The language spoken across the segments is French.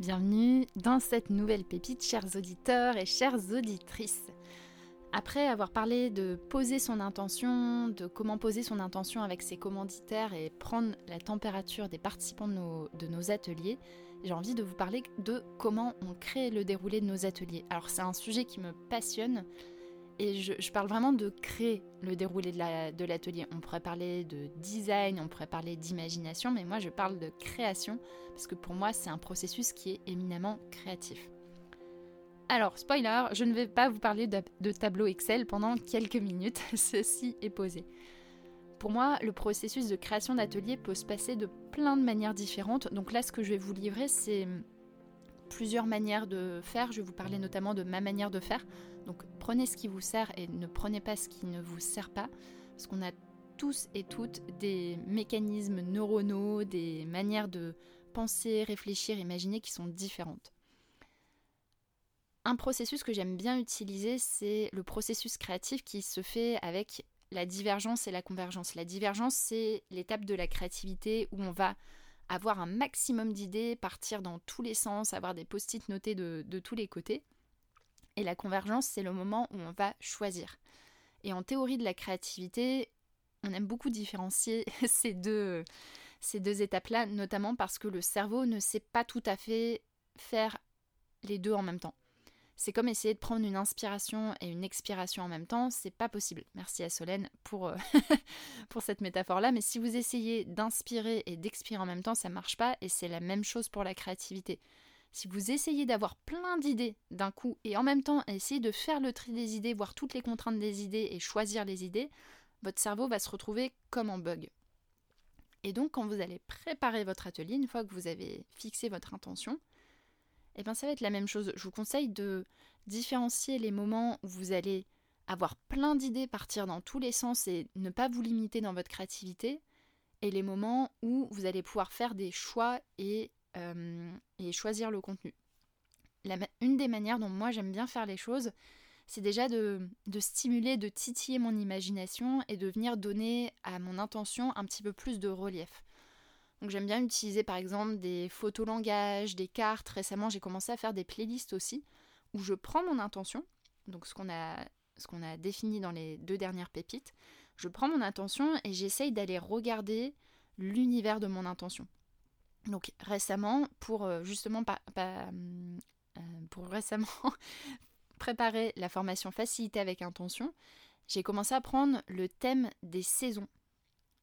Bienvenue dans cette nouvelle pépite, chers auditeurs et chères auditrices. Après avoir parlé de poser son intention, de comment poser son intention avec ses commanditaires et prendre la température des participants de nos, ateliers, j'ai envie de vous parler de comment on crée le déroulé de nos ateliers. Alors c'est un sujet qui me passionne et je, parle vraiment de créer le déroulé de l'atelier. on pourrait parler de design, on pourrait parler d'imagination, mais moi je parle de création parce que pour moi c'est un processus qui est éminemment créatif. Alors, spoiler, je ne vais pas vous parler de, de tableau Excel pendant quelques minutes, ceci est posé. Pour moi, le processus de création d'atelier peut se passer de plein de manières différentes. Donc là, ce que je vais vous livrer, c'est plusieurs manières de faire. Je vais vous parler notamment de ma manière de faire. Donc prenez ce qui vous sert et ne prenez pas ce qui ne vous sert pas. Parce qu'on a tous et toutes des mécanismes neuronaux, des manières de penser, réfléchir, imaginer qui sont différentes. Un processus que j'aime bien utiliser, c'est le processus créatif qui se fait avec la divergence et la convergence. La divergence, c'est l'étape de la créativité où on va avoir un maximum d'idées, partir dans tous les sens, avoir des post-it notés de, tous les côtés. Et la convergence, c'est le moment où on va choisir. Et en théorie de la créativité, on aime beaucoup différencier ces deux, ces deux étapes-là, notamment parce que le cerveau ne sait pas tout à fait faire les deux en même temps. C'est comme essayer de prendre une inspiration et une expiration en même temps, c'est pas possible. Merci à Solène pour, euh, pour cette métaphore-là, mais si vous essayez d'inspirer et d'expirer en même temps, ça marche pas et c'est la même chose pour la créativité. Si vous essayez d'avoir plein d'idées d'un coup et en même temps essayer de faire le tri des idées, voir toutes les contraintes des idées et choisir les idées, votre cerveau va se retrouver comme en bug. Et donc quand vous allez préparer votre atelier, une fois que vous avez fixé votre intention, eh bien ça va être la même chose. Je vous conseille de différencier les moments où vous allez avoir plein d'idées, partir dans tous les sens et ne pas vous limiter dans votre créativité, et les moments où vous allez pouvoir faire des choix et, euh, et choisir le contenu. une des manières dont moi j'aime bien faire les choses, c'est déjà de, de, stimuler, de titiller mon imagination et de venir donner à mon intention un petit peu plus de relief. Donc j'aime bien utiliser par exemple des photos langage, des cartes. Récemment, j'ai commencé à faire des playlists aussi où je prends mon intention, donc ce qu'on a ce qu'on a défini dans les deux dernières pépites, je prends mon intention et j'essaye d'aller regarder l'univers de mon intention. Donc récemment, pour euh, justement euh, pour récemment préparer la formation facilité avec intention, j'ai commencé à prendre le thème des saisons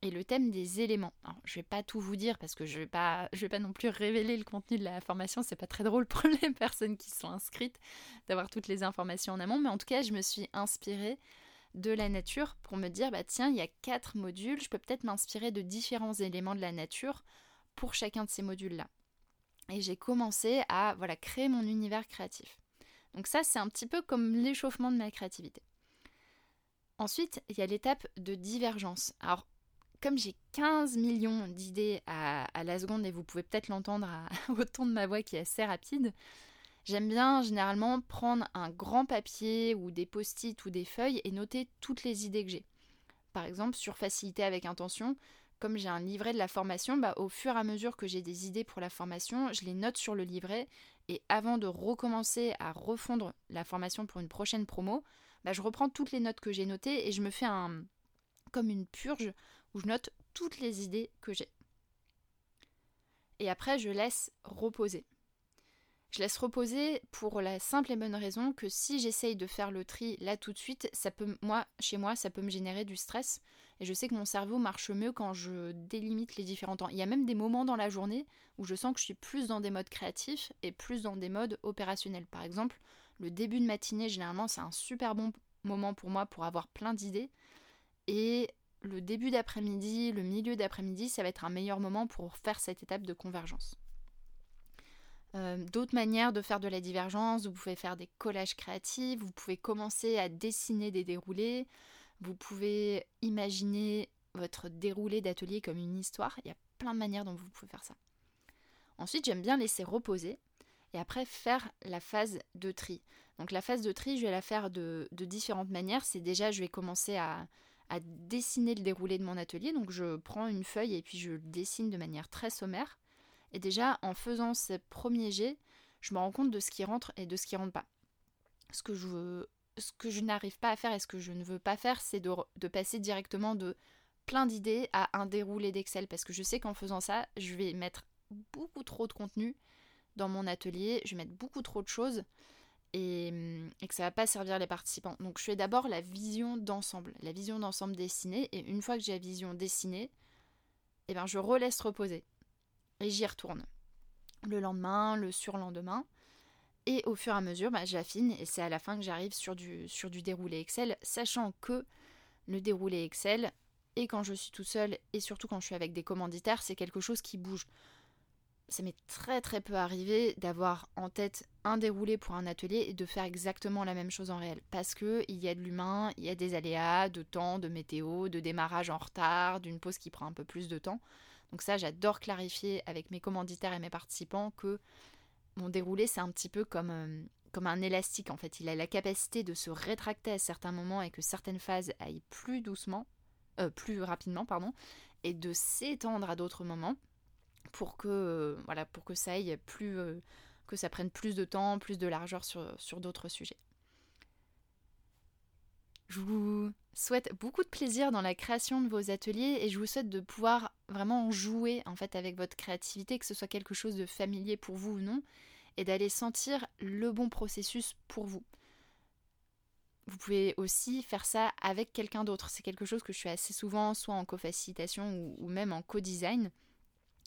et le thème des éléments. Alors, je vais pas tout vous dire parce que je vais vais pas non plus révéler le contenu de la formation. C'est pas très drôle pour les personnes qui sont inscrites d'avoir toutes les informations en amont, mais en tout cas, je me suis inspirée de la nature pour me dire bah tiens, il y a quatre modules, je peux peut-être m'inspirer de différents éléments de la nature pour chacun de ces modules-là. Et j'ai commencé à voilà créer mon univers créatif. Donc ça, c'est un petit peu comme l'échauffement de ma créativité. Ensuite, il y a l'étape de divergence. Alors, comme j'ai 15 millions d'idées à, la seconde, et vous pouvez peut-être l'entendre au ton de ma voix qui est assez rapide, j'aime bien généralement prendre un grand papier ou des post-it ou des feuilles et noter toutes les idées que j'ai. Par exemple, sur facilité avec intention, comme j'ai un livret de la formation, bah, au fur et à mesure que j'ai des idées pour la formation, je les note sur le livret et avant de recommencer à refondre la formation pour une prochaine promo, bah, je reprends toutes les notes que j'ai notées et je me fais un, comme une purge je note toutes les idées que j'ai. Et après, je laisse reposer. Je laisse reposer pour la simple et bonne raison que si j'essaye de faire le tri là tout de suite, ça peut, moi, chez moi, ça peut me générer du stress. Et je sais que mon cerveau marche mieux quand je délimite les différents temps. Il y a même des moments dans la journée où je sens que je suis plus dans des modes créatifs et plus dans des modes opérationnels. Par exemple, le début de matinée, généralement, c'est un super bon moment pour moi pour avoir plein d'idées. Et le début d'après-midi, le milieu d'après-midi, ça va être un meilleur moment pour faire cette étape de convergence. Euh, d'autres manières de faire de la divergence, vous pouvez faire des collages créatifs, vous pouvez commencer à dessiner des déroulés, vous pouvez imaginer votre déroulé d'atelier comme une histoire, il y a plein de manières dont vous pouvez faire ça. Ensuite, j'aime bien laisser reposer et après faire la phase de tri. Donc la phase de tri, je vais la faire de différentes manières. C'est déjà, je vais commencer à, à dessiner le déroulé de mon atelier. Donc je prends une feuille et puis je le dessine de manière très sommaire. Et déjà, en faisant ces premiers jets, je me rends compte de ce qui rentre et de ce qui rentre pas. Ce que je ce que je n'arrive pas à faire et ce que je ne veux pas faire, c'est de passer directement de plein d'idées à un déroulé d'Excel parce que je sais qu'en faisant ça, je vais mettre beaucoup trop de contenu dans mon atelier, je vais mettre beaucoup trop de choses et, que ça va pas servir les participants. Donc je fais d'abord la vision d'ensemble, la vision d'ensemble dessinée et une fois que j'ai la vision dessinée, eh ben je relaisse reposer et j'y retourne. Le lendemain, le surlendemain. Et au fur et à mesure, bah, j'affine et c'est à la fin que j'arrive sur du, sur du déroulé Excel, sachant que le déroulé Excel, et quand je suis tout seul, et surtout quand je suis avec des commanditaires, c'est quelque chose qui bouge. Ça m'est très très peu arrivé d'avoir en tête un déroulé pour un atelier et de faire exactement la même chose en réel. Parce qu'il y a de l'humain, il y a des aléas, de temps, de météo, de démarrage en retard, d'une pause qui prend un peu plus de temps. Donc ça, j'adore clarifier avec mes commanditaires et mes participants que mon déroulé, c'est un petit peu comme, euh, un élastique en fait. Il a la capacité de se rétracter à certains moments et que certaines phases aillent plus doucement, euh, plus rapidement, pardon, et de s'étendre à d'autres moments pour que, euh, voilà, pour que ça aille plus, que ça prenne plus de temps, plus de largeur sur, sur d'autres sujets. Je vous souhaite beaucoup de plaisir dans la création de vos ateliers et je vous souhaite de pouvoir vraiment jouer en fait avec votre créativité, que ce soit quelque chose de familier pour vous ou non, et d'aller sentir le bon processus pour vous. Vous pouvez aussi faire ça avec quelqu'un d'autre. C'est quelque chose que je fais assez souvent, soit en co-facilitation ou, même en co-design.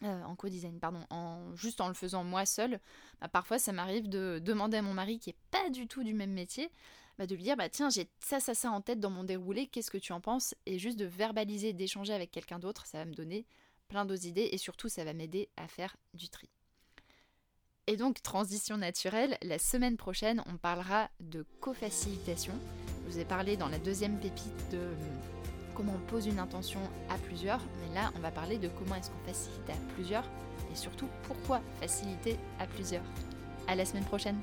Euh, en co-design, pardon, en, juste en le faisant moi seule. Bah, parfois, ça m'arrive de demander à mon mari, qui est pas du tout du même métier, bah, de lui dire bah tiens j'ai ça ça ça en tête dans mon déroulé, qu'est-ce que tu en penses? Et juste de verbaliser, d'échanger avec quelqu'un d'autre, ça va me donner plein d'autres idées et surtout ça va m'aider à faire du tri. Et donc transition naturelle, la semaine prochaine on parlera de co-facilitation. Je vous ai parlé dans la deuxième pépite de comment on pose une intention à plusieurs, mais là on va parler de comment est-ce qu'on facilite à plusieurs et surtout pourquoi faciliter à plusieurs. À la semaine prochaine